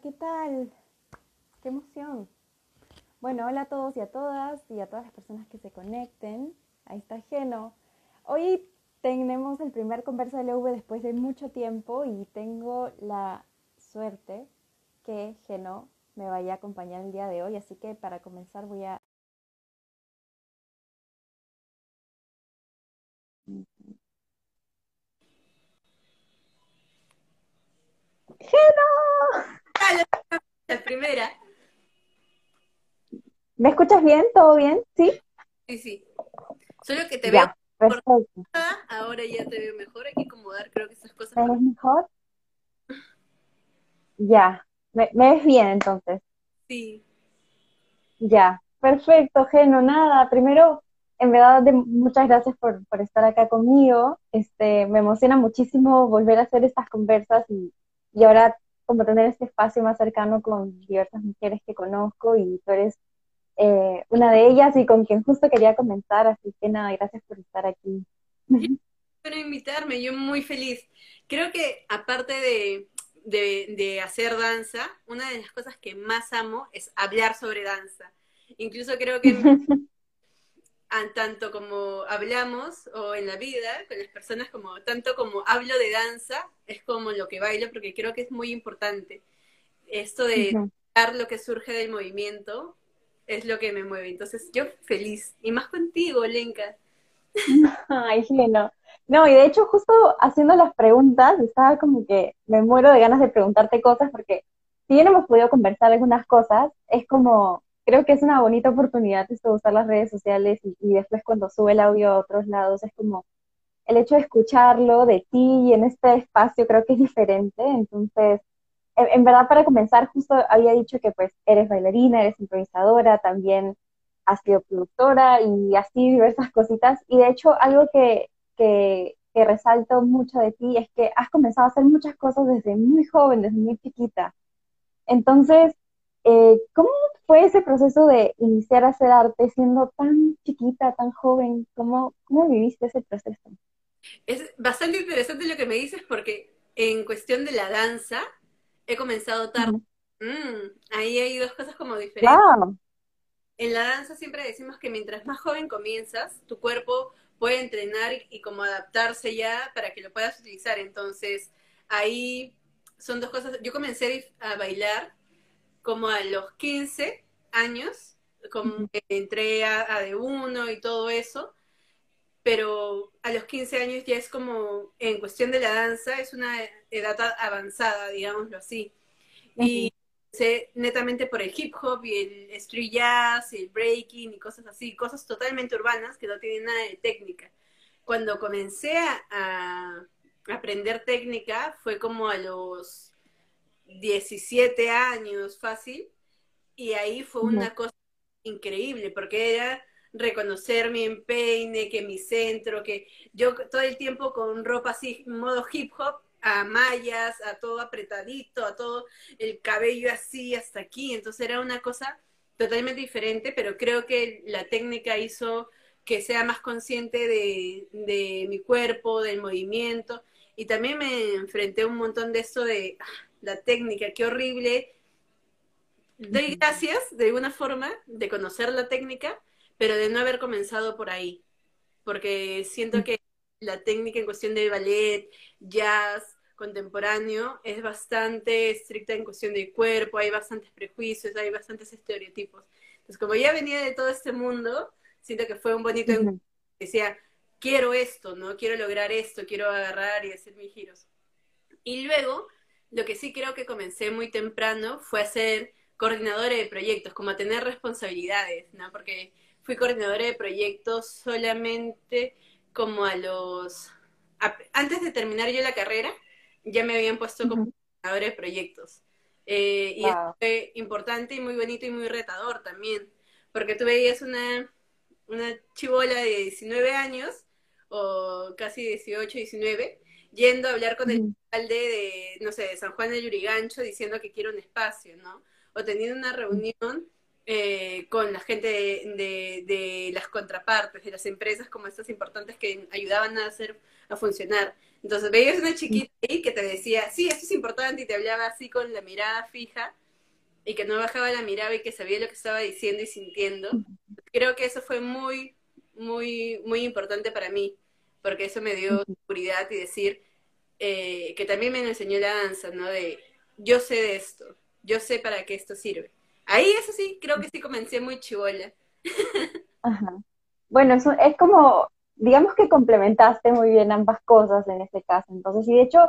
¿qué tal? Qué emoción. Bueno, hola a todos y a todas y a todas las personas que se conecten. Ahí está Geno. Hoy tenemos el primer conversa de LV después de mucho tiempo y tengo la suerte que Geno me vaya a acompañar el día de hoy, así que para comenzar voy a ¡Geno! La primera. ¿Me escuchas bien? ¿Todo bien? ¿Sí? Sí, sí. Solo que te Ya, veo perfecto. ahora ya te veo mejor. Hay que acomodar, creo que esas cosas. ¿Me ves mejor? Ya. ¿Me, me ves bien entonces? Sí. Ya. Perfecto, Geno. Nada, primero, en verdad, de- muchas gracias por, por estar acá conmigo. Este, me emociona muchísimo volver a hacer estas conversas y, y ahora como tener este espacio más cercano con diversas mujeres que conozco y tú eres eh, una de ellas y con quien justo quería comenzar, así que nada, gracias por estar aquí. Por invitarme, yo muy feliz. Creo que aparte de, de, de hacer danza, una de las cosas que más amo es hablar sobre danza. Incluso creo que tanto como hablamos o en la vida con las personas como tanto como hablo de danza es como lo que bailo porque creo que es muy importante. Esto de dar lo que surge del movimiento es lo que me mueve. Entonces yo feliz y más contigo Lenka. Ay, sí, no. No, y de hecho, justo haciendo las preguntas, estaba como que me muero de ganas de preguntarte cosas, porque si bien hemos podido conversar algunas cosas, es como, creo que es una bonita oportunidad esto usar las redes sociales y, y después cuando sube el audio a otros lados, es como el hecho de escucharlo de ti y en este espacio creo que es diferente. Entonces, en, en verdad, para comenzar, justo había dicho que pues eres bailarina, eres improvisadora, también has sido productora y así diversas cositas. Y de hecho, algo que, que, que resalto mucho de ti es que has comenzado a hacer muchas cosas desde muy joven, desde muy chiquita. Entonces, eh, ¿cómo fue ese proceso de iniciar a hacer arte siendo tan chiquita, tan joven? ¿Cómo, cómo viviste ese proceso? es bastante interesante lo que me dices porque en cuestión de la danza he comenzado tarde. Mm, ahí hay dos cosas como diferentes Wow. En la danza siempre decimos que mientras más joven comienzas, tu cuerpo puede entrenar y como adaptarse ya para que lo puedas utilizar. Entonces, ahí son dos cosas. Yo comencé a bailar como a los 15 años, como que entré a, a de uno y todo eso, pero a los 15 años ya es como, en cuestión de la danza, es una edad avanzada, digámoslo así. Y sé netamente por el hip hop y el street jazz y el breaking y cosas así, cosas totalmente urbanas que no tienen nada de técnica. Cuando comencé a, a aprender técnica fue como a los 17 años fácil y ahí fue una cosa increíble porque era reconocer mi empeine, que mi centro, que yo todo el tiempo con ropa así, modo hip hop, a mallas, a todo apretadito, a todo el cabello así hasta aquí, entonces era una cosa totalmente diferente, pero creo que la técnica hizo que sea más consciente de, de mi cuerpo, del movimiento, y también me enfrenté a un montón de esto de ah, la técnica, qué horrible doy gracias de alguna forma de conocer la técnica, pero de no haber comenzado por ahí, porque siento que la técnica en cuestión de ballet, jazz, contemporáneo, es bastante estricta en cuestión de cuerpo, hay bastantes prejuicios, hay bastantes estereotipos. Entonces, como ya venía de todo este mundo, siento que fue un bonito encuentro. Ujú. Decía, quiero esto, ¿no? Quiero lograr esto, quiero agarrar y hacer mis giros. Y luego, lo que sí creo que comencé muy temprano fue a ser coordinadora de proyectos, como a tener responsabilidades, ¿no? Porque fui coordinadora de proyectos solamente como a los... a- antes de terminar yo la carrera, ya me habían puesto como coordinadora de proyectos. Eh, y eso Wow. fue importante y muy bonito y muy retador también, porque tú veías una, una chibola de 19 años, o casi 18, 19, yendo a hablar con el alcalde de, no sé, de San Juan de Yurigancho diciendo que quiere un espacio, ¿no? O teniendo una reunión eh, con la gente de, de, de las contrapartes, de las empresas como estas importantes que ayudaban a hacer, a funcionar. Entonces veías una chiquita ahí que te decía, sí, esto es importante y te hablaba así con la mirada fija y que no bajaba la mirada y que sabía lo que estaba diciendo y sintiendo. Creo que eso fue muy, muy, muy importante para mí, porque eso me dio seguridad y decir eh, que también me enseñó la danza, ¿no? De yo sé de esto, yo sé para qué esto sirve. Ahí eso sí, creo que sí comencé muy chivola. Ajá. Bueno, eso es como, digamos que complementaste muy bien ambas cosas en este caso. Entonces, y de hecho,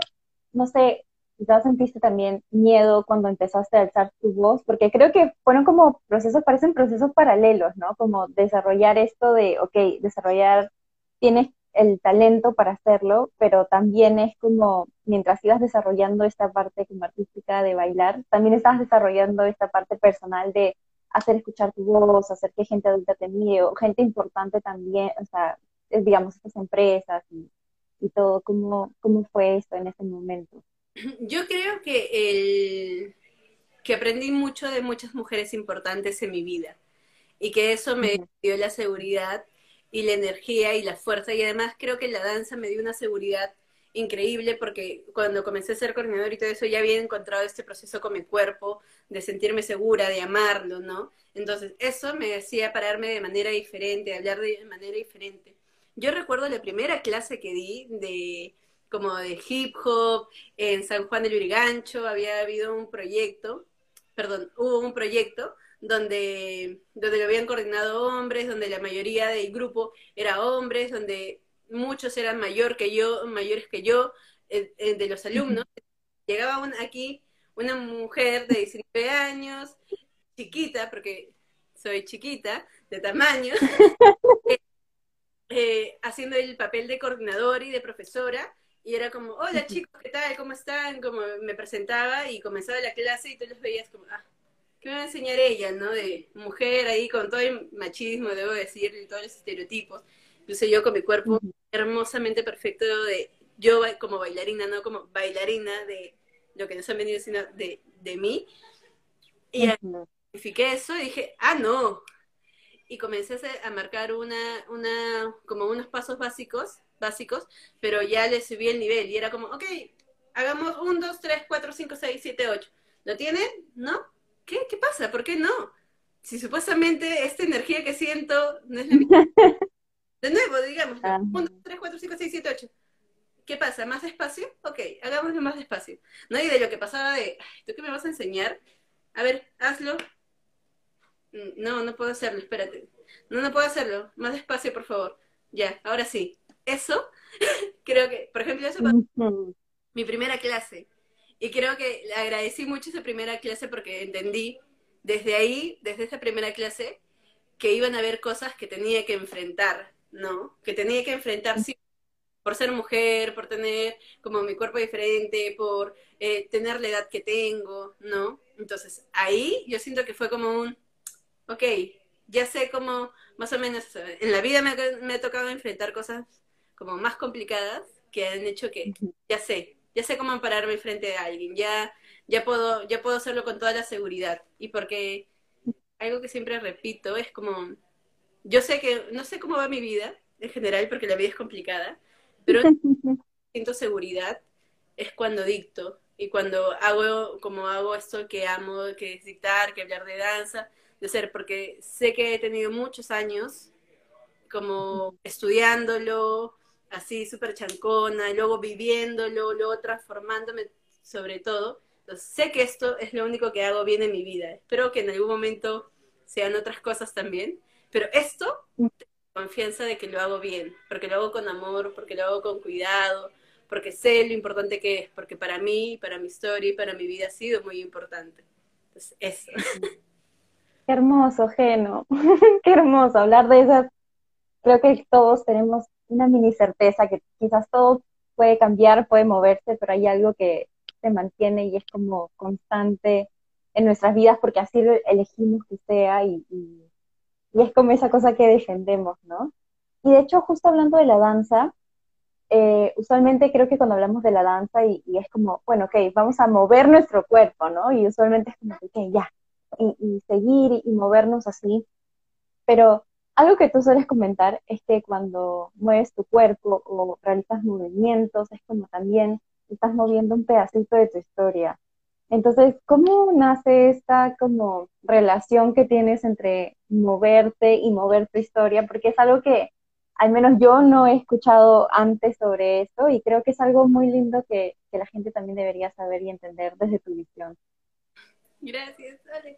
no sé, quizás sentiste también miedo cuando empezaste a alzar tu voz, porque creo que fueron como procesos, parecen procesos paralelos, ¿no? Como desarrollar esto de, ok, desarrollar, tienes el talento para hacerlo, pero también es como, mientras ibas desarrollando esta parte como artística de bailar, también estabas desarrollando esta parte personal de hacer escuchar tu voz, hacer que gente adulta te mire, o gente importante también, o sea, digamos, estas empresas y, y todo, ¿cómo, ¿cómo fue esto en ese momento? Yo creo que el que aprendí mucho de muchas mujeres importantes en mi vida y que eso me dio la seguridad y la energía y la fuerza y además creo que la danza me dio una seguridad increíble porque cuando comencé a ser coordinador y todo eso ya había encontrado este proceso con mi cuerpo de sentirme segura, de amarlo, ¿no? Entonces eso me hacía pararme de manera diferente, hablar de manera diferente. Yo recuerdo la primera clase que di de como de hip hop, en San Juan del Urigancho había habido un proyecto, perdón, hubo un proyecto donde, donde lo habían coordinado hombres, donde la mayoría del grupo era hombres, donde muchos eran mayor que yo, mayores que yo, eh, eh, de los alumnos. Llegaba aquí una mujer de 19 años, chiquita, porque soy chiquita, de tamaño, eh, haciendo el papel de coordinador y de profesora, y era como, hola chicos, ¿qué tal? ¿Cómo están? Como me presentaba y comenzaba la clase y tú los veías como, ah, ¿qué me va a enseñar ella, no? De mujer ahí con todo el machismo, debo decir, y todos los estereotipos. Incluso yo con mi cuerpo hermosamente perfecto de yo como bailarina, no como bailarina de lo que nos han venido sino de, de mí. Y identifiqué eso y dije, ah, no. Y comencé a marcar una, una, como unos pasos básicos básicos, pero ya le subí el nivel y era como, ok, hagamos un, dos, tres, cuatro, cinco, seis, siete, ocho. ¿Lo tienen? ¿No? ¿Qué? ¿Qué pasa? ¿Por qué no? Si supuestamente esta energía que siento no es la misma. De nuevo, digamos, un, dos, tres, cuatro, cinco, seis, siete, ocho. ¿Qué pasa? ¿Más despacio? Ok, hagámoslo más despacio. No, y de lo que pasaba de, ¿tú qué me vas a enseñar? A ver, hazlo. Mm, no, no puedo hacerlo, espérate. No, no puedo hacerlo. Más despacio, por favor. Ya, ahora sí eso, creo que, por ejemplo, eso fue mi primera clase. Y creo que le agradecí mucho esa primera clase porque entendí desde ahí, desde esa primera clase, que iban a haber cosas que tenía que enfrentar, ¿no? Que tenía que enfrentar sí, por ser mujer, por tener como mi cuerpo diferente, por eh, tener la edad que tengo, ¿no? Entonces ahí yo siento que fue como un, ok, ya sé cómo, más o menos, en la vida me, me ha tocado enfrentar cosas como más complicadas que han hecho que ya sé, ya sé cómo pararme frente a alguien, ya, ya puedo, ya puedo hacerlo con toda la seguridad. Y porque algo que siempre repito es como, yo sé que, no sé cómo va mi vida en general, porque la vida es complicada, pero siento seguridad es cuando dicto y cuando hago como hago esto que amo, que es dictar, que hablar de danza, de ser, porque sé que he tenido muchos años como estudiándolo, así súper chancona, y luego viviéndolo, luego transformándome sobre todo. Entonces, sé que esto es lo único que hago bien en mi vida. Espero que en algún momento sean otras cosas también, pero esto, confianza de que lo hago bien, porque lo hago con amor, porque lo hago con cuidado, porque sé lo importante que es, porque para mí, para mi historia y para mi vida ha sido muy importante. Entonces, eso. Qué hermoso, Geno. Qué hermoso hablar de esas. Creo que todos tenemos una mini certeza que quizás todo puede cambiar, puede moverse, pero hay algo que se mantiene y es como constante en nuestras vidas porque así elegimos que sea y, y, es como esa cosa que defendemos, ¿no? Y de hecho, justo hablando de la danza, eh, usualmente creo que cuando hablamos de la danza y, es como, bueno, ok, vamos a mover nuestro cuerpo, ¿no? Y usualmente es como, ok, ya, y, y seguir y movernos así, pero algo que tú sueles comentar es que cuando mueves tu cuerpo o realizas movimientos, es como también estás moviendo un pedacito de tu historia. Entonces, ¿cómo nace esta como relación que tienes entre moverte y mover tu historia? Porque es algo que al menos yo no he escuchado antes sobre esto y creo que es algo muy lindo que, la gente también debería saber y entender desde tu visión. Gracias, Ale.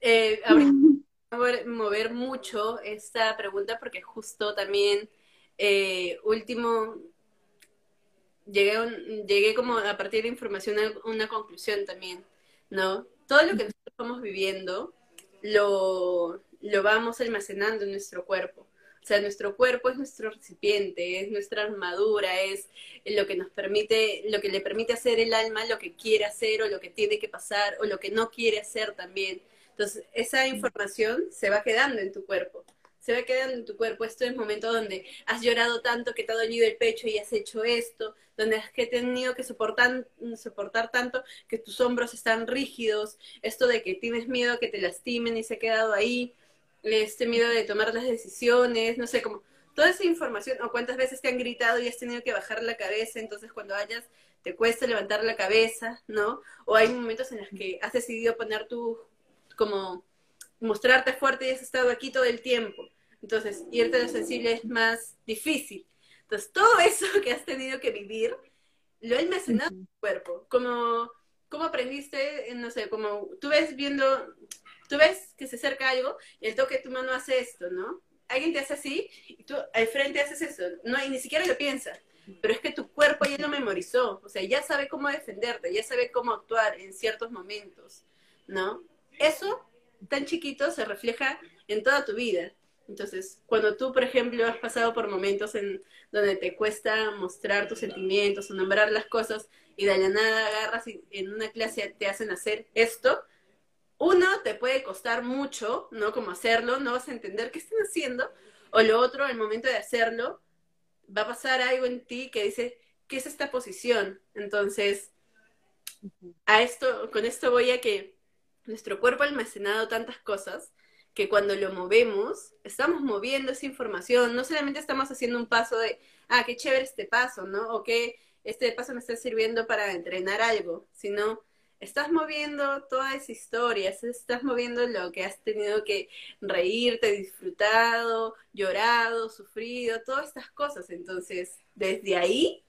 Eh, mover, mover mucho esta pregunta porque justo también eh, último llegué, llegué como a partir de información a una conclusión también, ¿no? Todo lo que nosotros estamos viviendo lo, lo vamos almacenando en nuestro cuerpo. O sea, nuestro cuerpo es nuestro recipiente, es nuestra armadura, es lo que nos permite, lo que le permite hacer el alma lo que quiere hacer o lo que tiene que pasar o lo que no quiere hacer también. Entonces, esa información se va quedando en tu cuerpo. Se va quedando en tu cuerpo. Esto es el momento donde has llorado tanto que te ha dolido el pecho y has hecho esto, donde has tenido que soportar, soportar tanto que tus hombros están rígidos, esto de que tienes miedo a que te lastimen y se ha quedado ahí, este miedo de tomar las decisiones, no sé, como toda esa información, o cuántas veces te han gritado y has tenido que bajar la cabeza, entonces cuando vayas te cuesta levantar la cabeza, ¿no? O hay momentos en los que has decidido poner tu, como, mostrarte fuerte y has estado aquí todo el tiempo. Entonces, irte a lo sensible es más difícil. Entonces, todo eso que has tenido que vivir, lo he almacenado en tu cuerpo. Como, ¿Cómo aprendiste? No sé, como tú ves viendo, tú ves que se acerca algo y el toque de tu mano hace esto, ¿no? Alguien te hace así y tú al frente haces eso, no, y ni siquiera lo piensas. Pero es que tu cuerpo ya lo memorizó, o sea, ya sabe cómo defenderte, ya sabe cómo actuar en ciertos momentos, ¿no? Eso tan chiquito se refleja en toda tu vida. Entonces, cuando tú, por ejemplo, has pasado por momentos en donde te cuesta mostrar tus sentimientos o nombrar las cosas y de la nada agarras y en una clase te hacen hacer esto, uno, te puede costar mucho, ¿no? Como hacerlo, no vas a entender qué están haciendo, o lo otro, al momento de hacerlo, va a pasar algo en ti que dice, ¿qué es esta posición? Entonces, a esto, con esto voy a que nuestro cuerpo ha almacenado tantas cosas que cuando lo movemos, estamos moviendo esa información, no solamente estamos haciendo un paso de, ah, qué chévere este paso, ¿no? O que este paso me está sirviendo para entrenar algo, sino estás moviendo toda esa historia, estás moviendo lo que has tenido que reírte, disfrutado, llorado, sufrido, todas estas cosas. Entonces, desde ahí,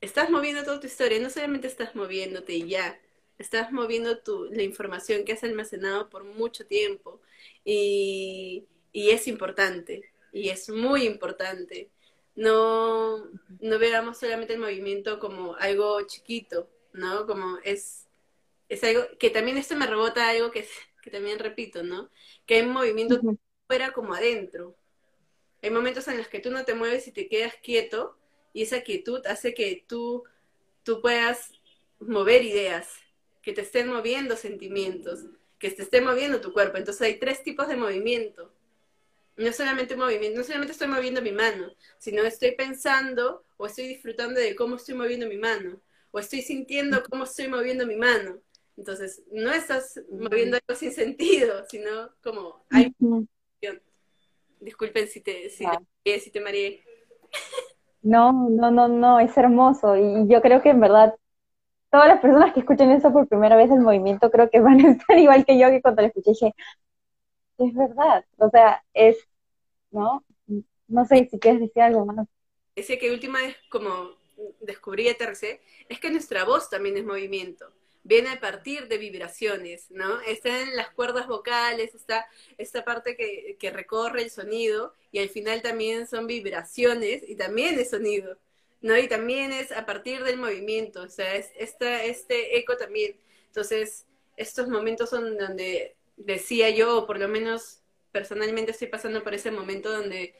estás moviendo toda tu historia, no solamente estás moviéndote y ya, estás moviendo tu, la información que has almacenado por mucho tiempo y, y es importante, y es muy importante. No, no veamos solamente el movimiento como algo chiquito, ¿no? Como es, es algo que también esto me rebota algo que, que también repito, ¿no? Que hay movimiento fuera como adentro. Hay momentos en los que tú no te mueves y te quedas quieto y esa quietud hace que tú, tú puedas mover ideas, que te estén moviendo sentimientos, que te esté moviendo tu cuerpo. Entonces hay tres tipos de movimiento. No solamente movimiento, no solamente estoy moviendo mi mano, sino estoy pensando o estoy disfrutando de cómo estoy moviendo mi mano o estoy sintiendo cómo estoy moviendo mi mano. Entonces, no estás moviendo algo sin sentido, sino como hay Disculpen si te, si, te, si te mareé. No, no, no, no, es hermoso. Y yo creo que en verdad, todas las personas que escuchen eso por primera vez, el movimiento, creo que van a estar igual que yo, que cuando lo escuché dije, es verdad. O sea, es, ¿no? No sé si quieres decir algo más. Decía que última vez, como descubrí aterricé, es que nuestra voz también es movimiento. Viene a partir de vibraciones, ¿no? Está en las cuerdas vocales, está esta parte que recorre el sonido y al final también son vibraciones y también es sonido, ¿no? Y también es a partir del movimiento, o sea, es esta, este eco también. Entonces, estos momentos son donde decía yo, o por lo menos personalmente estoy pasando por ese momento donde,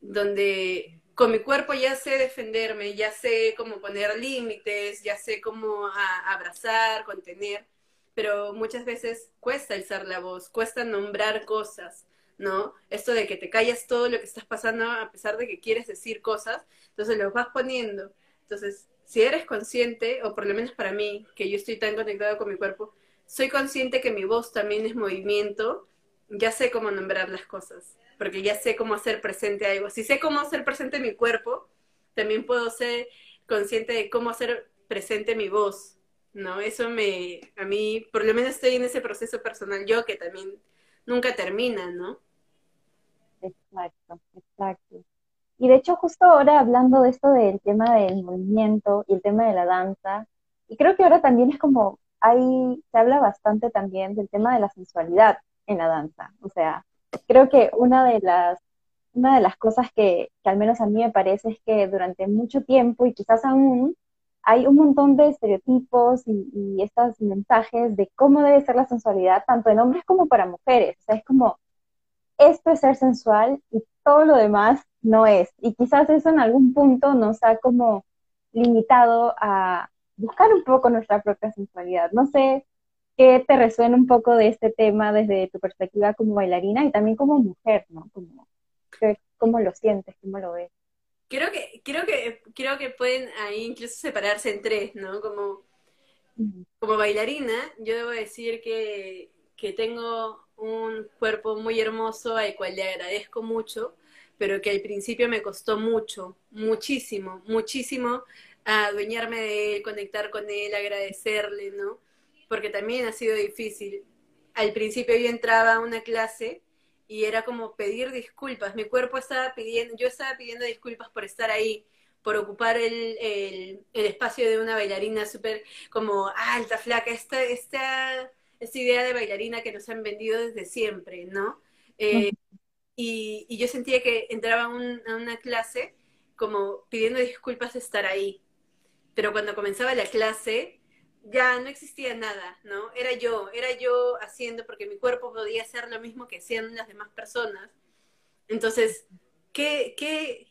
donde con mi cuerpo ya sé defenderme, ya sé cómo poner límites, ya sé cómo abrazar, contener, pero muchas veces cuesta alzar la voz, cuesta nombrar cosas, ¿no? Esto de que te callas todo lo que estás pasando a pesar de que quieres decir cosas, entonces los vas poniendo. Entonces, si eres consciente, o por lo menos para mí, que yo estoy tan conectado con mi cuerpo, soy consciente que mi voz también es movimiento, ya sé cómo nombrar las cosas, porque ya sé cómo hacer presente algo. Si sé cómo hacer presente mi cuerpo, también puedo ser consciente de cómo hacer presente mi voz, ¿no? Eso me, a mí, por lo menos estoy en ese proceso personal yo que también nunca termina, ¿no? Exacto, exacto. Y de hecho, justo ahora hablando de esto del tema del movimiento y el tema de la danza, y creo que ahora también es como, hay, se habla bastante también del tema de la sensualidad en la danza. O sea, creo que una de las, una de las cosas que, que al menos a mí me parece es que durante mucho tiempo, y quizás aún, hay un montón de estereotipos y, y, estos mensajes de cómo debe ser la sensualidad, tanto en hombres como para mujeres. O sea, es como, esto es ser sensual y todo lo demás no es. Y quizás eso en algún punto nos ha como limitado a buscar un poco nuestra propia sensualidad. No sé qué te resuena un poco de este tema desde tu perspectiva como bailarina y también como mujer, ¿no? Como, ¿Cómo lo sientes? ¿Cómo lo ves? Creo que, creo que, creo que pueden ahí incluso separarse en tres, ¿no? Como, como bailarina, yo debo decir que, que tengo un cuerpo muy hermoso al cual le agradezco mucho, pero que al principio me costó mucho, muchísimo, muchísimo adueñarme de él, conectar con él, agradecerle, ¿no? Porque también ha sido difícil. Al principio yo entraba a una clase y era como pedir disculpas. Mi cuerpo estaba pidiendo, yo estaba pidiendo disculpas por estar ahí, por ocupar el, el, espacio de una bailarina súper como alta, flaca, esta, esta, esta idea de bailarina que nos han vendido desde siempre, ¿no? Eh, y, y, yo sentía que entraba a, un, a una clase como pidiendo disculpas de estar ahí. Pero cuando comenzaba la clase, ya no existía nada, ¿no? Era yo, era yo haciendo, porque mi cuerpo podía hacer lo mismo que hacían las demás personas. Entonces, ¿qué, qué,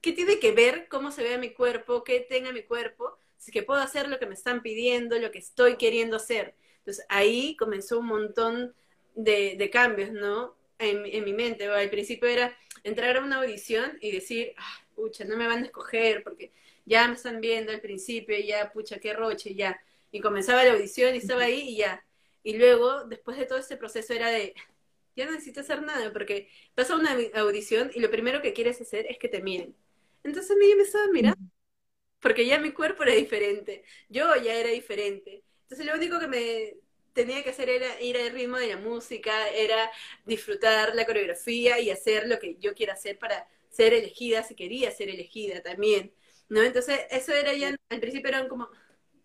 qué tiene que ver cómo se vea mi cuerpo, qué tenga mi cuerpo, si que puedo hacer lo que me están pidiendo, lo que estoy queriendo hacer? Entonces, ahí comenzó un montón de, cambios, ¿no? En, mi mente. Al principio era entrar a una audición y decir, ah, pucha, no me van a escoger porque ya me están viendo al principio, ya, pucha, qué roche, ya. Y comenzaba la audición y estaba ahí y ya. Y luego, después de todo ese proceso, era de, ya no necesito hacer nada, porque pasa una audición y lo primero que quieres hacer es que te miren. Entonces a mí ya me estaban mirando, porque ya mi cuerpo era diferente, yo ya era diferente. Entonces lo único que me tenía que hacer era ir al ritmo de la música, era disfrutar la coreografía y hacer lo que yo quiera hacer para ser elegida, si quería ser elegida también. ¿no? Entonces, eso era ya, al principio eran como,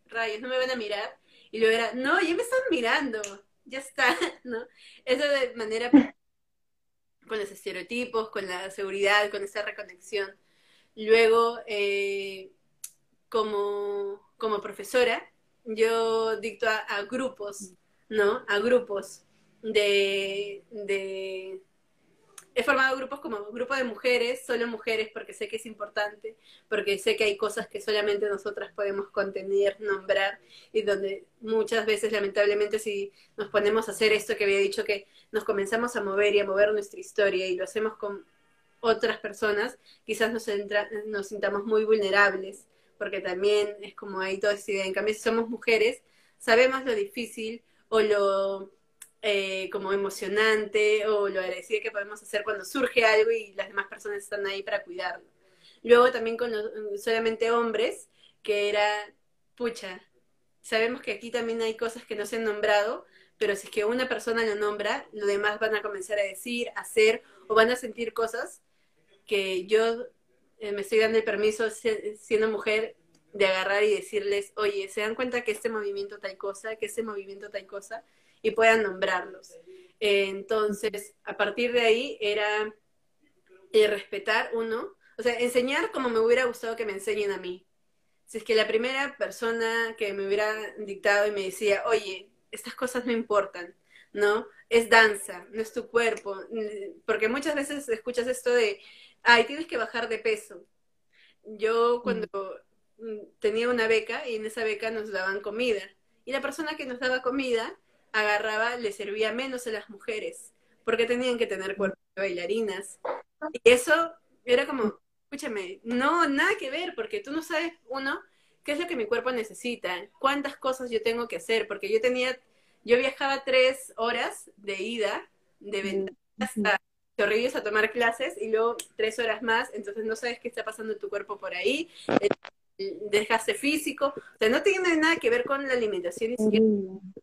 rayos, no me van a mirar. Y luego era, no, ya me están mirando, ya está, ¿no? Eso de manera con los estereotipos, con la seguridad, con esa reconexión. Luego, eh, como, como profesora, yo dicto a, grupos, ¿no? A grupos de, he formado grupos como grupo de mujeres, solo mujeres, porque sé que es importante, porque sé que hay cosas que solamente nosotras podemos contener, nombrar, y donde muchas veces, lamentablemente, si nos ponemos a hacer esto que había dicho, que nos comenzamos a mover y a mover nuestra historia y lo hacemos con otras personas, quizás nos, entra, nos sintamos muy vulnerables, porque también es como hay toda esa idea. En cambio, si somos mujeres, sabemos lo difícil o lo eh, como emocionante o lo agradecida que podemos hacer cuando surge algo y las demás personas están ahí para cuidarlo. Luego también con solamente hombres, que era, pucha, sabemos que aquí también hay cosas que no se han nombrado, pero si es que una persona lo nombra, los demás van a comenzar a decir, hacer o van a sentir cosas que yo eh, me estoy dando el permiso siendo mujer de agarrar y decirles, oye, ¿se dan cuenta que este movimiento tal cosa, que este movimiento tal cosa? y puedan nombrarlos. entonces, a partir de ahí era eh, respetar uno, o sea, enseñar como me hubiera gustado que me enseñen a mí. Si es que la primera persona que me hubiera dictado y me decía, oye, estas cosas no importan, ¿no? Es danza, no es tu cuerpo, porque muchas veces escuchas esto de, ay, tienes que bajar de peso. Yo cuando mm, tenía una beca y en esa beca nos daban comida, y la persona que nos daba comida agarraba, le servía menos a las mujeres, porque tenían que tener cuerpo de bailarinas. Y eso era como, escúchame, no, nada que ver, porque tú no sabes, uno, qué es lo que mi cuerpo necesita, cuántas cosas yo tengo que hacer, porque yo tenía, yo viajaba tres horas de ida de ventanas a te horribles a tomar clases y luego tres horas más, entonces no sabes qué está pasando en tu cuerpo por ahí, desgaste físico, o sea, no tiene nada que ver con la alimentación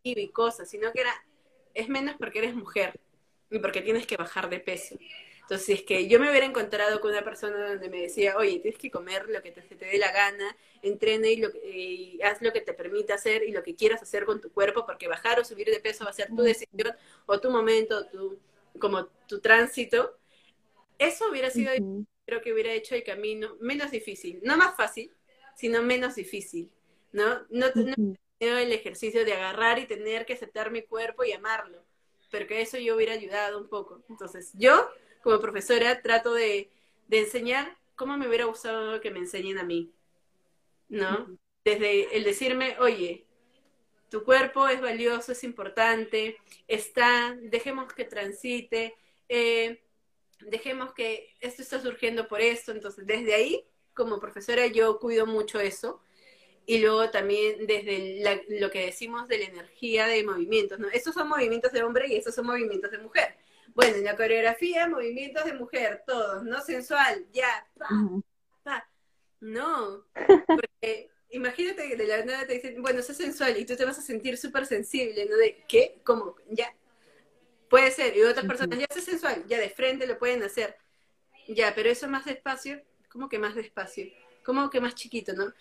y cosas, sino que era, es menos porque eres mujer y porque tienes que bajar de peso. Entonces, es que yo me hubiera encontrado con una persona donde me decía, oye, tienes que comer lo que te, te dé la gana, entrene y, lo, y haz lo que te permita hacer y lo que quieras hacer con tu cuerpo, porque bajar o subir de peso va a ser tu decisión o tu momento, tu, como tu tránsito. Eso hubiera sido, creo que hubiera hecho el camino menos difícil, no más fácil, sino menos difícil, ¿no? No, no el ejercicio de agarrar y tener que aceptar mi cuerpo y amarlo, pero que eso yo hubiera ayudado un poco. Entonces, yo como profesora trato de, enseñar cómo me hubiera gustado que me enseñen a mí, ¿no? Desde el decirme, oye, tu cuerpo es valioso, es importante, está, dejemos que transite, eh, dejemos que esto está surgiendo por esto, entonces desde ahí, como profesora, yo cuido mucho eso. Y luego también desde lo que decimos de la energía de movimientos, ¿no? Estos son movimientos de hombre y estos son movimientos de mujer. Bueno, en la coreografía, movimientos de mujer, todos, ¿no? Sensual, ya, pa, No, porque imagínate que de la nada te dicen, bueno, es sensual y tú te vas a sentir súper sensible, ¿no? De, ¿qué? ¿Cómo? Ya. Puede ser. Y otras personas, ya es sensual, ya de frente lo pueden hacer. Ya, pero eso más despacio, ¿cómo que más despacio? ¿Cómo que más chiquito, no?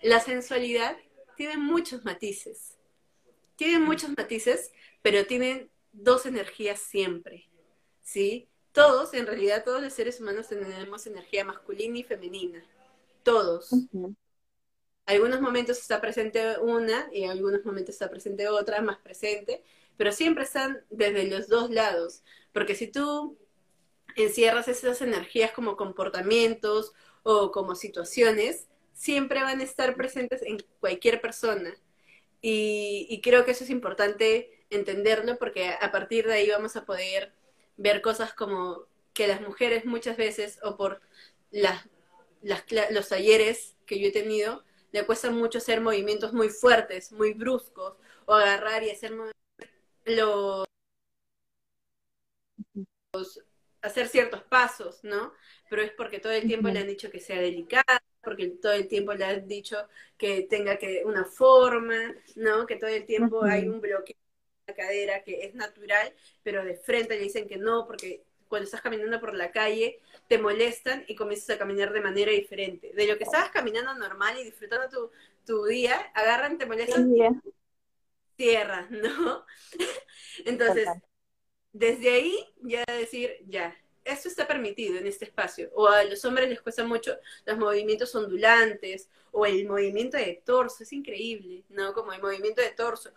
La sensualidad tiene muchos matices. Tiene muchos matices, pero tienen dos energías siempre. ¿Sí? Todos, en realidad, todos los seres humanos tenemos energía masculina y femenina. Todos. Algunos momentos está presente una y en algunos momentos está presente otra, más presente, pero siempre están desde los dos lados. Porque si tú encierras esas energías como comportamientos o como situaciones, siempre van a estar presentes en cualquier persona. Y, y, creo que eso es importante entenderlo porque a partir de ahí vamos a poder ver cosas como que las mujeres muchas veces, o por las, los talleres que yo he tenido, le cuesta mucho hacer movimientos muy fuertes, muy bruscos, o agarrar y hacer los, hacer ciertos pasos, ¿no? Pero es porque todo el tiempo le han dicho que sea delicada, porque todo el tiempo le han dicho que tenga que una forma, ¿no? Que todo el tiempo hay un bloqueo cadera que es natural, pero de frente le dicen que no, porque cuando estás caminando por la calle te molestan y comienzas a caminar de manera diferente. De lo que estabas caminando normal y disfrutando tu, tu día, agarran, te molestan, tierra, ¿no? Entonces, desde ahí ya decir, ya, esto está permitido en este espacio. O a los hombres les cuesta mucho los movimientos ondulantes o el movimiento de torso, es increíble, ¿no? Como el movimiento de torso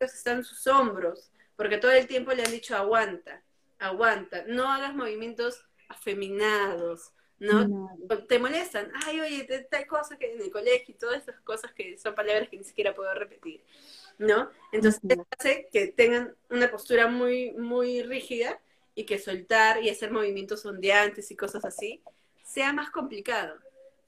están sus hombros, porque todo el tiempo le han dicho aguanta, aguanta, no hagas movimientos afeminados, ¿no? Te molestan, ay, oye, tal cosa que en el colegio y todas esas cosas que son palabras que ni siquiera puedo repetir, ¿no? Entonces, hace que tengan una postura muy, muy rígida y que soltar y hacer movimientos ondeantes y cosas así sea más complicado.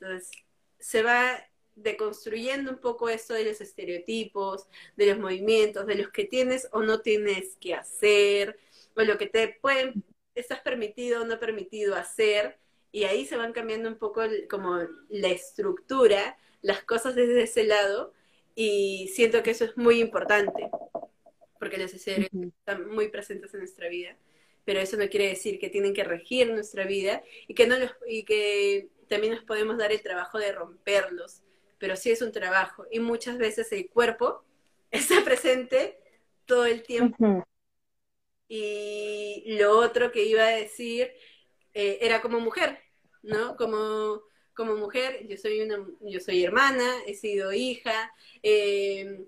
Entonces, se va deconstruyendo un poco esto de los estereotipos, de los movimientos, de los que tienes o no tienes que hacer, o lo que te pueden, estás permitido o no permitido hacer, y ahí se van cambiando un poco como la estructura, las cosas desde ese lado, y siento que eso es muy importante, porque los estereotipos están muy presentes en nuestra vida, pero eso no quiere decir que tienen que regir nuestra vida y que no los, y que también nos podemos dar el trabajo de romperlos pero sí es un trabajo y muchas veces el cuerpo está presente todo el tiempo. Y lo otro que iba a decir eh, era como mujer, ¿no? Como, como mujer, yo soy, una, yo soy hermana, he sido hija, eh,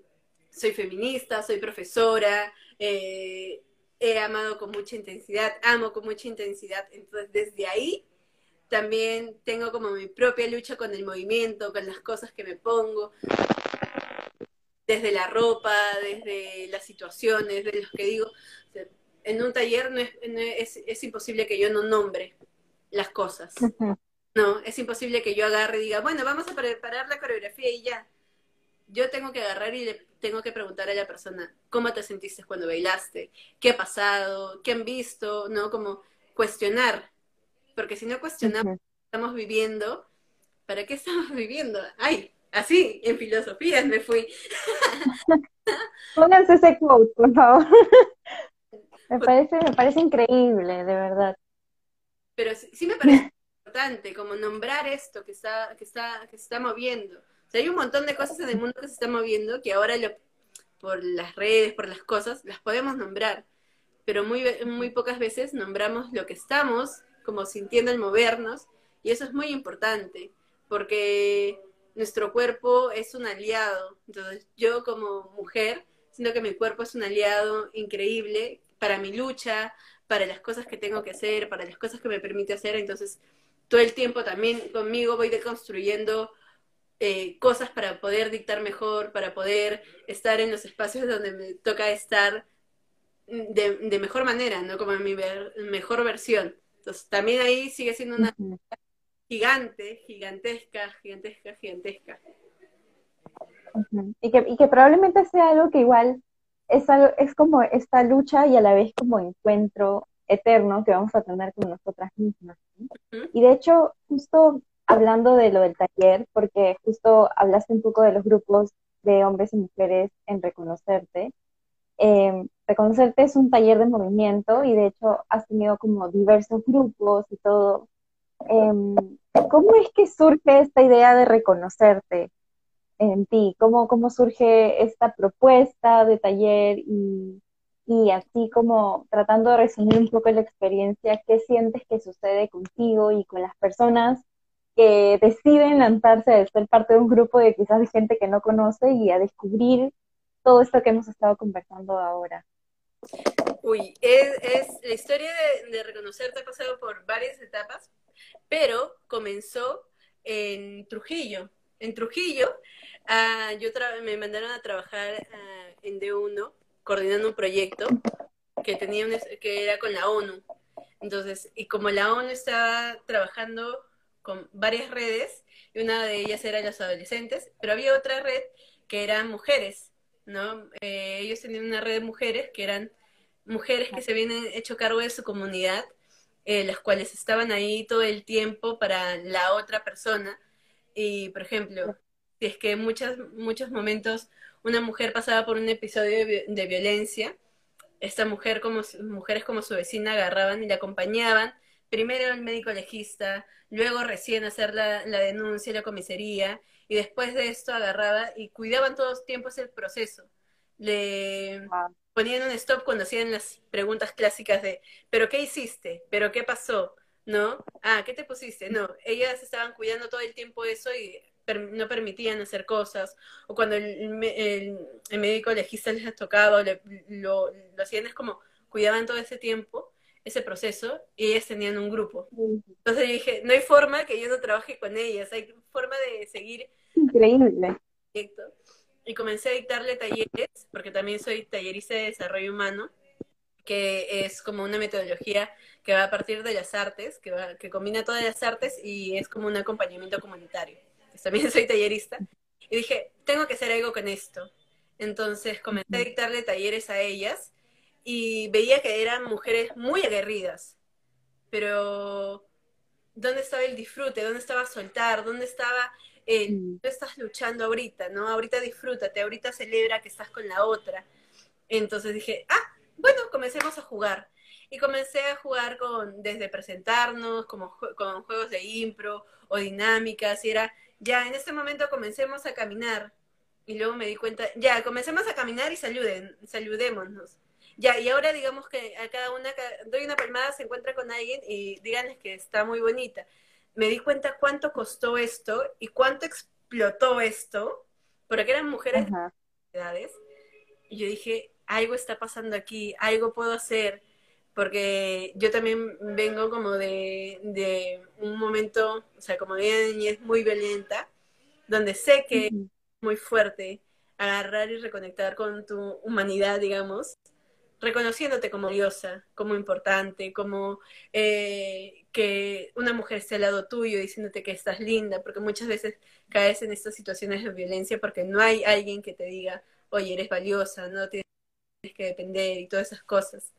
soy feminista, soy profesora, eh, he amado con mucha intensidad, amo con mucha intensidad, entonces desde ahí también tengo como mi propia lucha con el movimiento, con las cosas que me pongo, desde la ropa, desde las situaciones, de los que digo. En un taller no es, es, imposible que yo no nombre las cosas. No, es imposible que yo agarre y diga, bueno, vamos a preparar la coreografía y ya. Yo tengo que agarrar y tengo que preguntar a la persona, ¿cómo te sentiste cuando bailaste? ¿Qué ha pasado? ¿Qué han visto? ¿No? Como cuestionar. Porque si no cuestionamos, estamos viviendo, ¿para qué estamos viviendo? Ay, así, en filosofía me fui. Pónganse ese quote, por favor. me parece, me parece increíble, de verdad. Pero sí, me parece importante, como nombrar esto que está, que está, que se está moviendo. O sea, hay un montón de cosas en el mundo que se están moviendo que ahora por las redes, por las cosas, las podemos nombrar. Pero muy, muy pocas veces nombramos lo que estamos como sintiendo el movernos. Y eso es muy importante, porque nuestro cuerpo es un aliado. Entonces, yo como mujer, siento que mi cuerpo es un aliado increíble para mi lucha, para las cosas que tengo que hacer, para las cosas que me permite hacer. Entonces, todo el tiempo también conmigo voy deconstruyendo eh, cosas para poder dictar mejor, para poder estar en los espacios donde me toca estar de, mejor manera, ¿no? Como en mi mejor versión. Entonces, también ahí sigue siendo una gigante, gigantesca, gigantesca, gigantesca. y, que, y que probablemente sea algo que igual es, algo, es como esta lucha y a la vez como encuentro eterno que vamos a tener con nosotras mismas. Y de hecho, justo hablando de lo del taller, porque justo hablaste un poco de los grupos de hombres y mujeres en Reconocerte. Em, Reconocerte es un taller de movimiento y de hecho has tenido como diversos grupos y todo. Em, ¿Cómo es que surge esta idea de reconocerte en ti? ¿Cómo, cómo surge esta propuesta de taller y, y así como tratando de resumir un poco la experiencia, ¿qué sientes que sucede contigo y con las personas que deciden lanzarse a ser parte de un grupo de quizás gente que no conoce y a descubrir todo esto que hemos estado conversando ahora. Uy, es, la historia de, reconocerte ha pasado por varias etapas, pero comenzó en Trujillo. En Trujillo, uh, yo me mandaron a trabajar ah, en D1, coordinando un proyecto que, tenía que era con la ONU. Entonces, y como la ONU estaba trabajando con varias redes, y una de ellas era los adolescentes, pero había otra red que eran mujeres, ¿no? Eh, ellos tenían una red de mujeres que eran mujeres que se habían hecho cargo de su comunidad, eh, las cuales estaban ahí todo el tiempo para la otra persona. Y, por ejemplo, si es que en muchos, muchos momentos una mujer pasaba por un episodio de, de violencia, esta mujer como mujeres como su vecina agarraban y la acompañaban primero el médico legista, luego recién hacer la, denuncia en la comisaría, y después de esto agarraba y cuidaban todos los tiempos el proceso. Le ponían un stop cuando hacían las preguntas clásicas de, ¿pero qué hiciste? ¿pero qué pasó? ¿No? Ah, ¿qué te pusiste? No, ellas estaban cuidando todo el tiempo eso y no permitían hacer cosas, o cuando el, médico legista les tocaba, lo, lo hacían es como cuidaban todo ese tiempo ese proceso y ellas tenían un grupo. Entonces dije, no hay forma que yo no trabaje con ellas, hay forma de seguir. Increíble. Y comencé a dictarle talleres, porque también soy tallerista de desarrollo humano, que es como una metodología que va a partir de las artes, que, va, que combina todas las artes y es como un acompañamiento comunitario. también soy tallerista. Y dije, tengo que hacer algo con esto. Entonces comencé a dictarle talleres a ellas y veía que eran mujeres muy aguerridas, pero ¿dónde estaba el disfrute? ¿Dónde estaba soltar? ¿Dónde estaba el, mm. tú estás luchando ahorita, ¿no? Ahorita disfrútate, ahorita celebra que estás con la otra. Entonces dije, ah, bueno, comencemos a jugar. Y comencé a jugar con, desde presentarnos, como con juegos de impro o dinámicas, y era, ya, en este momento comencemos a caminar. Y luego me di cuenta, ya, comencemos a caminar y saluden, saludémonos. Ya, y ahora digamos que a cada una, doy una palmada, se encuentra con alguien y díganles que está muy bonita. Me di cuenta cuánto costó esto y cuánto explotó esto, porque eran mujeres de edades. Y yo dije, algo está pasando aquí, algo puedo hacer, porque yo también vengo como de, de un momento, o sea, como de niñez muy violenta, donde sé que es muy fuerte agarrar y reconectar con tu humanidad, digamos, reconociéndote como diosa, como importante, como eh, que una mujer esté al lado tuyo diciéndote que estás linda, porque muchas veces caes en estas situaciones de violencia porque no hay alguien que te diga, oye, eres valiosa, no tienes que depender y todas esas cosas.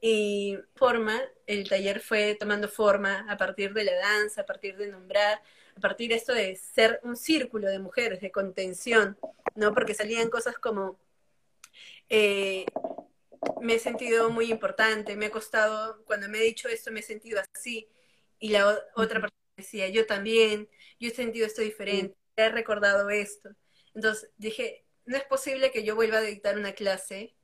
Y forma, el taller fue tomando forma a partir de la danza, a partir de nombrar, a partir de esto de ser un círculo de mujeres, de contención, ¿no? Porque salían cosas como, eh, me he sentido muy importante, me ha costado, cuando me he dicho esto me he sentido así, y la otra persona decía, yo también, yo he sentido esto diferente, he recordado esto. Entonces dije, no es posible que yo vuelva a dictar una clase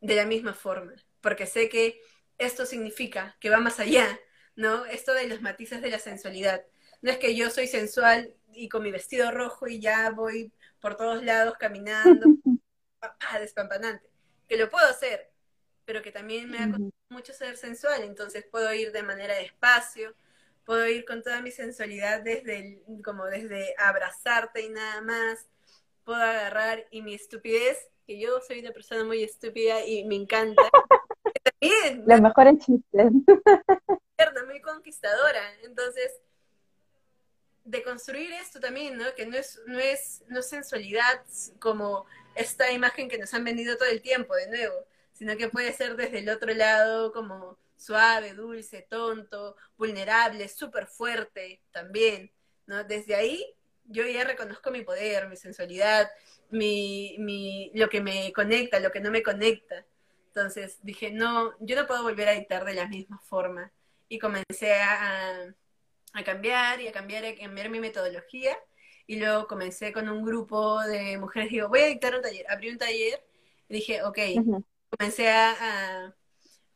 de la misma forma, porque sé que esto significa que va más allá, ¿no? Esto de los matices de la sensualidad. No es que yo soy sensual y con mi vestido rojo y ya voy por todos lados caminando, despampanante, que lo puedo hacer, pero que también me ha costado mucho ser sensual, entonces puedo ir de manera despacio, puedo ir con toda mi sensualidad desde como desde abrazarte y nada más, puedo agarrar y mi estupidez, que yo soy una persona muy estúpida y me encanta. También. Los mejores chistes. Muy conquistadora. Entonces, de construir esto también, ¿no? Que no es, no es, no sensualidad como esta imagen que nos han vendido todo el tiempo, de nuevo, sino que puede ser desde el otro lado como suave, dulce, tonto, vulnerable, súper fuerte también, ¿no? Desde ahí yo ya reconozco mi poder, mi sensualidad, mi, mi, lo que me conecta, lo que no me conecta. Entonces dije, no, yo no puedo volver a dictar de la misma forma. Y comencé a, a cambiar y a cambiar, a cambiar mi metodología. Y luego comencé con un grupo de mujeres, digo, voy a dictar un taller. Abrí un taller y dije, ok, comencé a,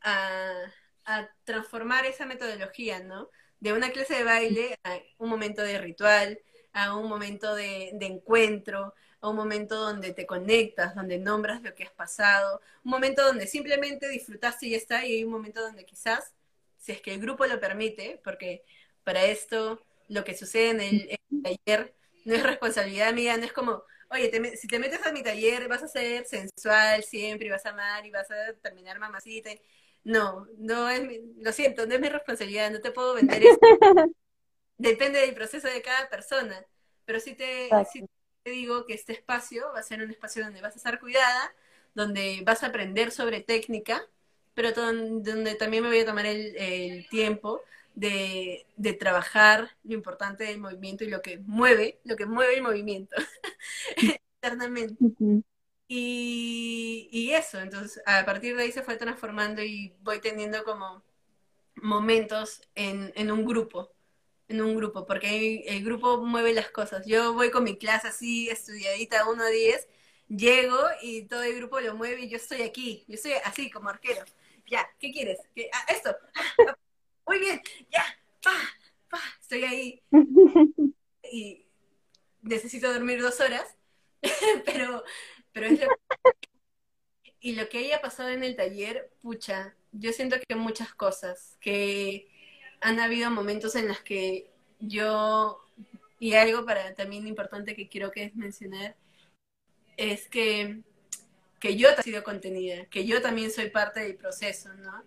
a, a, transformar esa metodología, ¿no? De una clase de baile a un momento de ritual, a un momento de, de encuentro, a un momento donde te conectas, donde nombras lo que has pasado, un momento donde simplemente disfrutaste y ya está, y hay un momento donde quizás, si es que el grupo lo permite, porque para esto lo que sucede en el, taller no es responsabilidad mía, no es como, oye, si te metes a mi taller vas a ser sensual siempre y vas a amar y vas a terminar mamacita. No, no es lo siento, no es mi responsabilidad, no te puedo vender eso. Depende del proceso de cada persona, pero sí te, te digo que este espacio va a ser un espacio donde vas a estar cuidada, donde vas a aprender sobre técnica, pero donde también me voy a tomar el, el tiempo de, de, trabajar lo importante del movimiento y lo que mueve, lo que mueve el movimiento internamente. y, y, eso, entonces a partir de ahí se fue transformando y voy teniendo como momentos en, en un grupo, en un grupo, porque el grupo mueve las cosas. Yo voy con mi clase así, estudiadita 1 a 10, llego y todo el grupo lo mueve y yo estoy aquí, yo estoy así como arquero. Ya, ¿qué quieres? ¿Qué? Ah, esto. Ah, muy bien, ya, pa, pa, estoy ahí. Y necesito dormir dos horas, pero, pero es lo Y lo que haya pasado en el taller, pucha, yo siento que muchas cosas, que han habido momentos en los que yo, y algo para también importante que quiero que es mencionar, es que, que yo he sido contenida, que yo también soy parte del proceso, ¿no?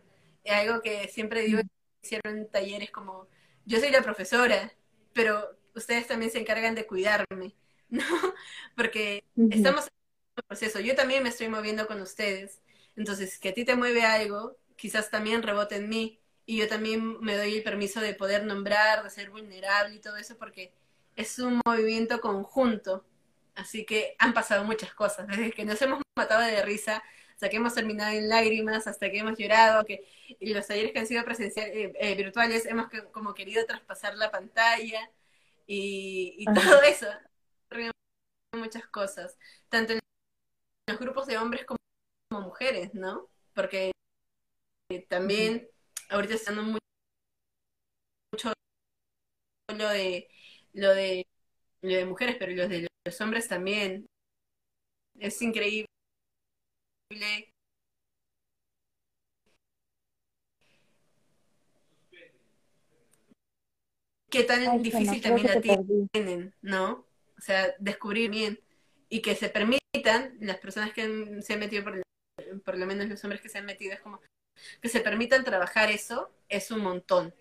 Algo que siempre digo hicieron talleres como, yo soy la profesora, pero ustedes también se encargan de cuidarme, ¿no? Porque estamos en un proceso, yo también me estoy moviendo con ustedes, entonces que a ti te mueve algo, quizás también rebote en mí, y yo también me doy el permiso de poder nombrar, de ser vulnerable y todo eso, porque es un movimiento conjunto, así que han pasado muchas cosas, desde que nos hemos matado de risa hasta que hemos terminado en lágrimas, hasta que hemos llorado, que los talleres que han sido presenciales, eh, eh, virtuales, hemos como querido traspasar la pantalla y, todo eso. Muchas cosas, tanto en los grupos de hombres como, mujeres, ¿no? Porque también ahorita está dando mucho lo de lo de lo de mujeres, pero los de los hombres también. Es increíble qué tan difícil también la tienen, ¿no? O sea, descubrir bien y que se permitan, las personas que se han metido, por, por lo menos los hombres que se han metido, es como que se permitan trabajar eso, es un montón.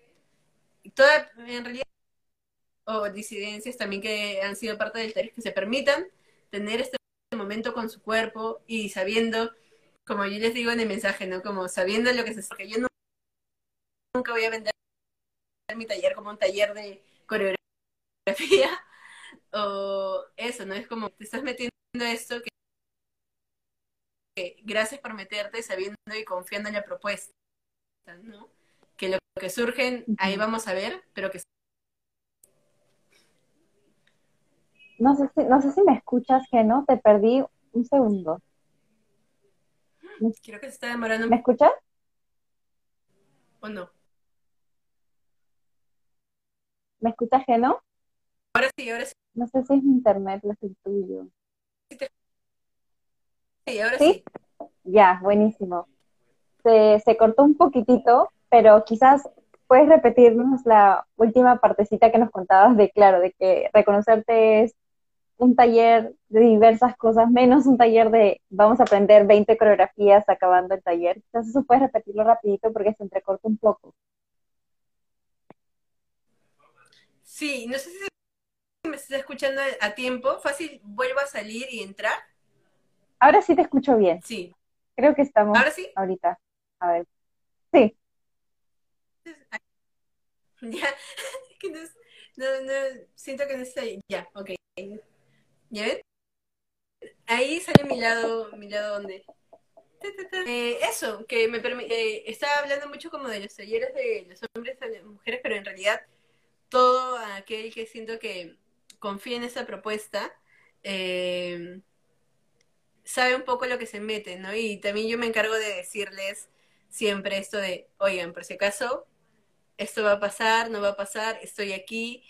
Toda, en realidad, o disidencias también que han sido parte del TERES, que se permitan tener este momento con su cuerpo y sabiendo, como yo les digo en el mensaje, ¿no? Como sabiendo lo que se que yo nunca voy a vender mi taller como un taller de coreografía o eso, ¿no? Es como te estás metiendo esto que, que gracias por meterte sabiendo y confiando en la propuesta, ¿no? Que lo que surgen, ahí vamos a ver, pero que No sé si, no sé si me escuchas, no te perdí un segundo. Creo que se está demorando. ¿Me escuchas? ¿O no? ¿Me escuchas, no Ahora sí, ahora sí. No sé si es mi internet o es el tuyo. Sí, ahora sí. Ya, buenísimo. Se, se cortó un poquitito, pero quizás puedes repetirnos la última partecita que nos contabas de, claro, de que reconocerte es un taller de diversas cosas, menos un taller de vamos a aprender 20 coreografías acabando el taller. Entonces eso puedes repetirlo rapidito porque se entrecorta un poco. Sí, no sé si me estás escuchando a tiempo. Fácil, vuelvo a salir y entrar. Ahora sí te escucho bien. Sí. Creo que estamos ¿Ahora sí? ahorita. A ver. Sí. Ya, no, no, siento que no estoy. Ya, ok. ¿Ya ven? Ahí sale mi lado, mi lado donde. Eh, eso, que me. Eh, estaba hablando mucho como de los talleres de los hombres a las mujeres, pero en realidad todo aquel que siento que confía en esa propuesta eh, sabe un poco lo que se mete, ¿no? Y también yo me encargo de decirles siempre esto de, oigan, por si acaso, esto va a pasar, no va a pasar, estoy aquí,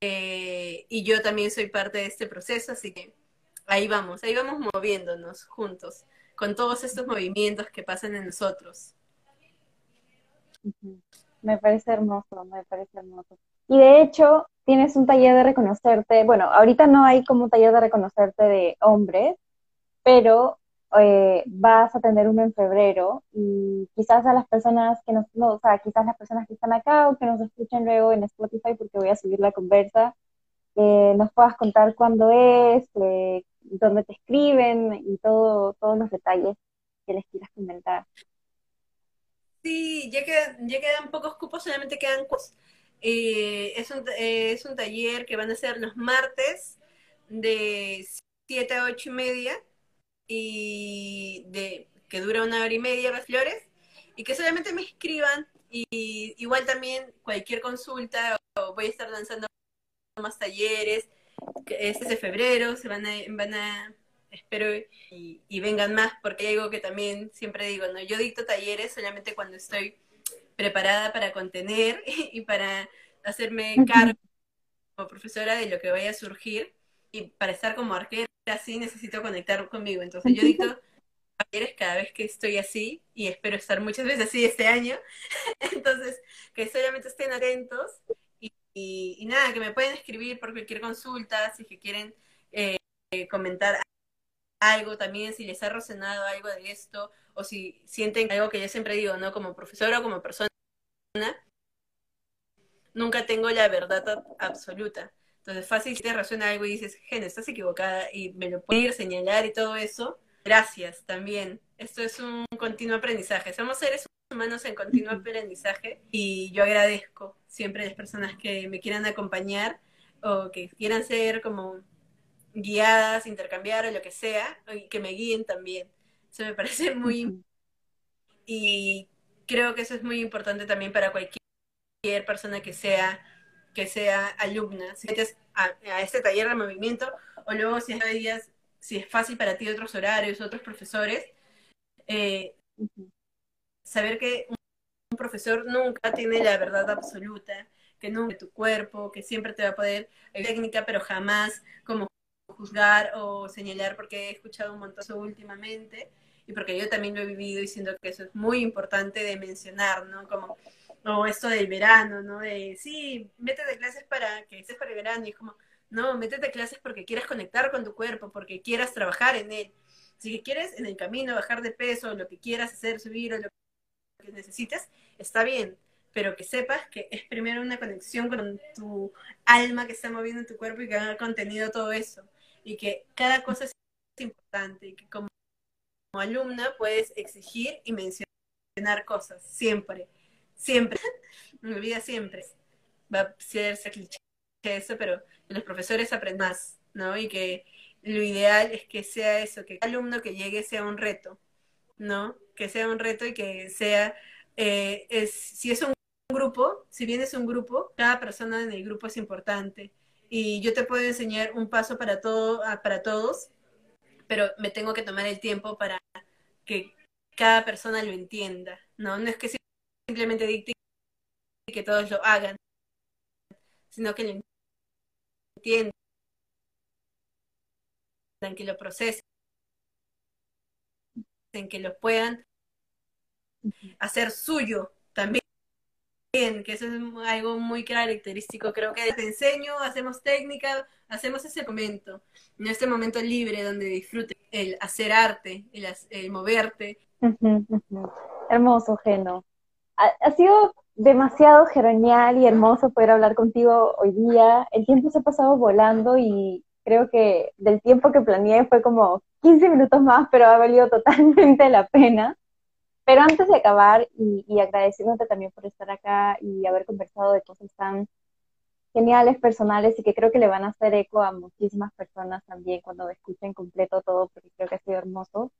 eh, y yo también soy parte de este proceso, así que ahí vamos, ahí vamos moviéndonos juntos con todos estos movimientos que pasan en nosotros. Me parece hermoso, me parece hermoso. Y de hecho, tienes un taller de reconocerte, bueno, ahorita no hay como un taller de reconocerte de hombres, pero eh, vas a tener uno en febrero y quizás a las personas que nos, no, o sea, quizás las personas que están acá o que nos escuchen luego en Spotify porque voy a subir la conversa, eh, nos puedas contar cuándo es, eh, dónde te escriben y todo, todos los detalles que les quieras comentar. Sí, ya, quedan, ya quedan pocos cupos, solamente quedan cupos. es, un, es un taller que van a ser los martes de 7 a 8 y media y de que dura una hora y media las flores y que solamente me escriban y igual también cualquier consulta o voy a estar lanzando más talleres este es de febrero se van a van a espero y, vengan más porque hay algo que también siempre digo no yo dicto talleres solamente cuando estoy preparada para contener y para hacerme cargo como profesora de lo que vaya a surgir y para estar como arquera así necesito conectar conmigo. Entonces yo dicto talleres cada vez que estoy así y espero estar muchas veces así este año. Entonces, que solamente estén atentos y, nada, que me pueden escribir por cualquier consulta, si que quieren eh, comentar algo también, si les ha resonado algo de esto o si sienten algo que yo siempre digo, ¿no? Como profesora o como persona, nunca tengo la verdad absoluta. Entonces, fácil si te resuena algo y dices, Gen, estás equivocada y me lo puedes señalar y todo eso. Gracias también. Esto es un continuo aprendizaje. Somos seres humanos en continuo aprendizaje y yo agradezco siempre a las personas que me quieran acompañar o que quieran ser como guiadas, intercambiar o lo que sea, y que me guíen también. Eso me parece muy... Y creo que eso es muy importante también para cualquier persona que sea que sea alumna, si metes a, este taller de movimiento, o luego si es, si es fácil para ti otros horarios, otros profesores, eh, saber que un profesor nunca tiene la verdad absoluta, que nunca tu cuerpo, que siempre te va a poder técnica, pero jamás como juzgar o señalar, porque he escuchado un montón eso últimamente y porque yo también lo he vivido y siento que eso es muy importante de mencionar, ¿no? Como o esto del verano, ¿no? De, sí, métete clases para que estés para el verano. Y es como, no, métete clases porque quieras conectar con tu cuerpo, porque quieras trabajar en él. Si quieres en el camino bajar de peso, lo que quieras hacer, subir o lo que necesites, está bien. Pero que sepas que es primero una conexión con tu alma que está moviendo en tu cuerpo y que ha contenido todo eso. Y que cada cosa es importante y que como alumna puedes exigir y mencionar cosas, siempre, siempre, en mi vida siempre. Va a ser cliché eso, pero los profesores aprenden más, ¿no? Y que lo ideal es que sea eso, que cada alumno que llegue sea un reto, ¿no? Que sea un reto y que sea, eh, es, si es un grupo, si bien es un grupo, cada persona en el grupo es importante. Y yo te puedo enseñar un paso para, todo, ah, para todos, pero me tengo que tomar el tiempo para que cada persona lo entienda, ¿no? No es que simplemente dicte que todos lo hagan, sino que lo entiendan, que lo procesen, que lo puedan hacer suyo también que eso es algo muy característico. Creo que te enseño, hacemos técnica, hacemos ese momento, en este momento libre donde disfrutes el hacer arte, el, moverte. Hermoso, Geno. Ha, sido demasiado genial y hermoso poder hablar contigo hoy día. El tiempo se ha pasado volando y creo que del tiempo que planeé fue como 15 minutos más, pero ha valido totalmente la pena. Pero antes de acabar y, y agradeciéndote también por estar acá y haber conversado de cosas tan geniales, personales y que creo que le van a hacer eco a muchísimas personas también cuando escuchen completo todo, porque creo que ha sido hermoso.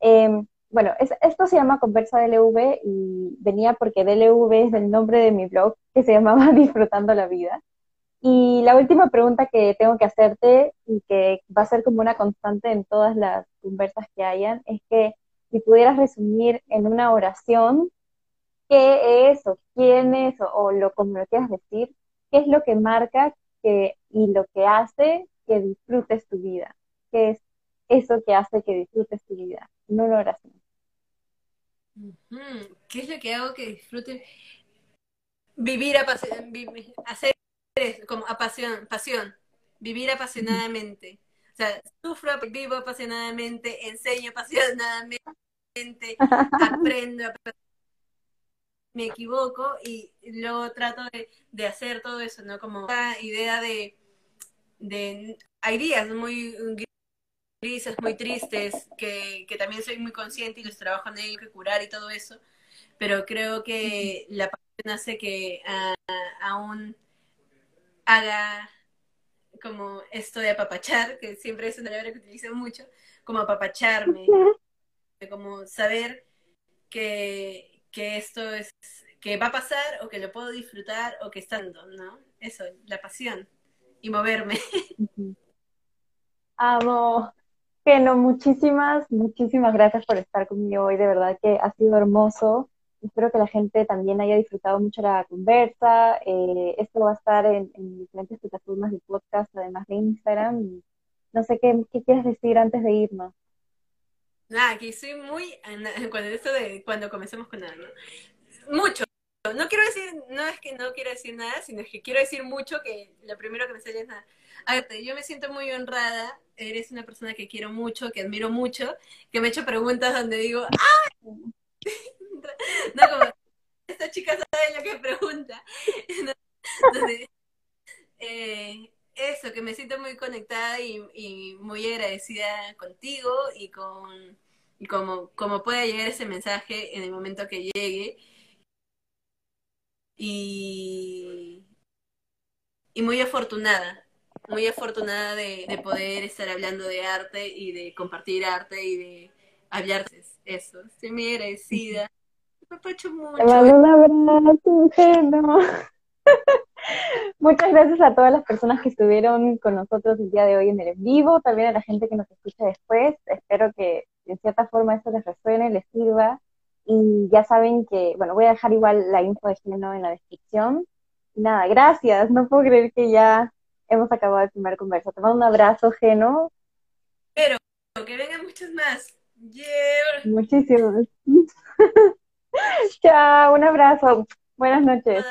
Em, bueno, esto se llama Conversa DLV y venía porque DLV es el nombre de mi blog que se llamaba Disfrutando la Vida. Y la última pregunta que tengo que hacerte y que va a ser como una constante en todas las conversas que hayan es que si pudieras resumir en una oración qué es o quién es o, lo como lo quieras decir, qué es lo que marca que, y lo que hace que disfrutes tu vida, qué es eso que hace que disfrutes tu vida, en una oración. ¿Qué es lo que hago que disfrute? Vivir, hacer como apasión, pasión, vivir apasionadamente. O sea, sufro, vivo apasionadamente, enseño apasionadamente, aprendo, me equivoco y luego trato de, hacer todo eso, ¿no? Como la idea de, de hay días muy muy tristes, que, que también soy muy consciente y los trabajo en ello, que curar y todo eso, pero creo que la pasión hace que aún haga como esto de apapachar, que siempre es una palabra que utilizo mucho, como apapacharme, como saber que, que esto es, que va a pasar o que lo puedo disfrutar o que está ¿no? Eso, la pasión y moverme. Amo. Bueno, muchísimas, muchísimas gracias por estar conmigo hoy, de verdad que ha sido hermoso. Espero que la gente también haya disfrutado mucho la conversa. Eh, esto va a estar en, diferentes plataformas de podcast, además de Instagram. no sé qué, qué quieres decir antes de irnos. Nada, que soy muy, cuando esto de cuando comencemos con nada, ¿no? Mucho. No quiero decir, no es que no quiero decir nada, sino es que quiero decir mucho que lo primero que me sale es nada. A ver, yo me siento muy honrada, eres una persona que quiero mucho, que admiro mucho, que me he hecho preguntas donde digo, ¡ah! no como, esta chica sabe lo que pregunta. eh, eso, que me siento muy conectada y, muy agradecida contigo y con y como, pueda llegar ese mensaje en el momento que llegue. Y muy afortunada, muy afortunada de, de, poder estar hablando de arte y de compartir arte y de hablar de eso. Estoy muy agradecida. Me mucho. Muchas gracias a todas las personas que estuvieron con nosotros el día de hoy en el vivo, también a la gente que nos escucha después. Espero que en cierta forma esto les resuene, les sirva. Y ya saben que, bueno, voy a dejar igual la info de Geno en la descripción. Nada, gracias. No puedo creer que ya hemos acabado el primer conversa. Te mando un abrazo, Geno. Pero que vengan muchos más. Muchísimos. Chao, un abrazo. Buenas noches.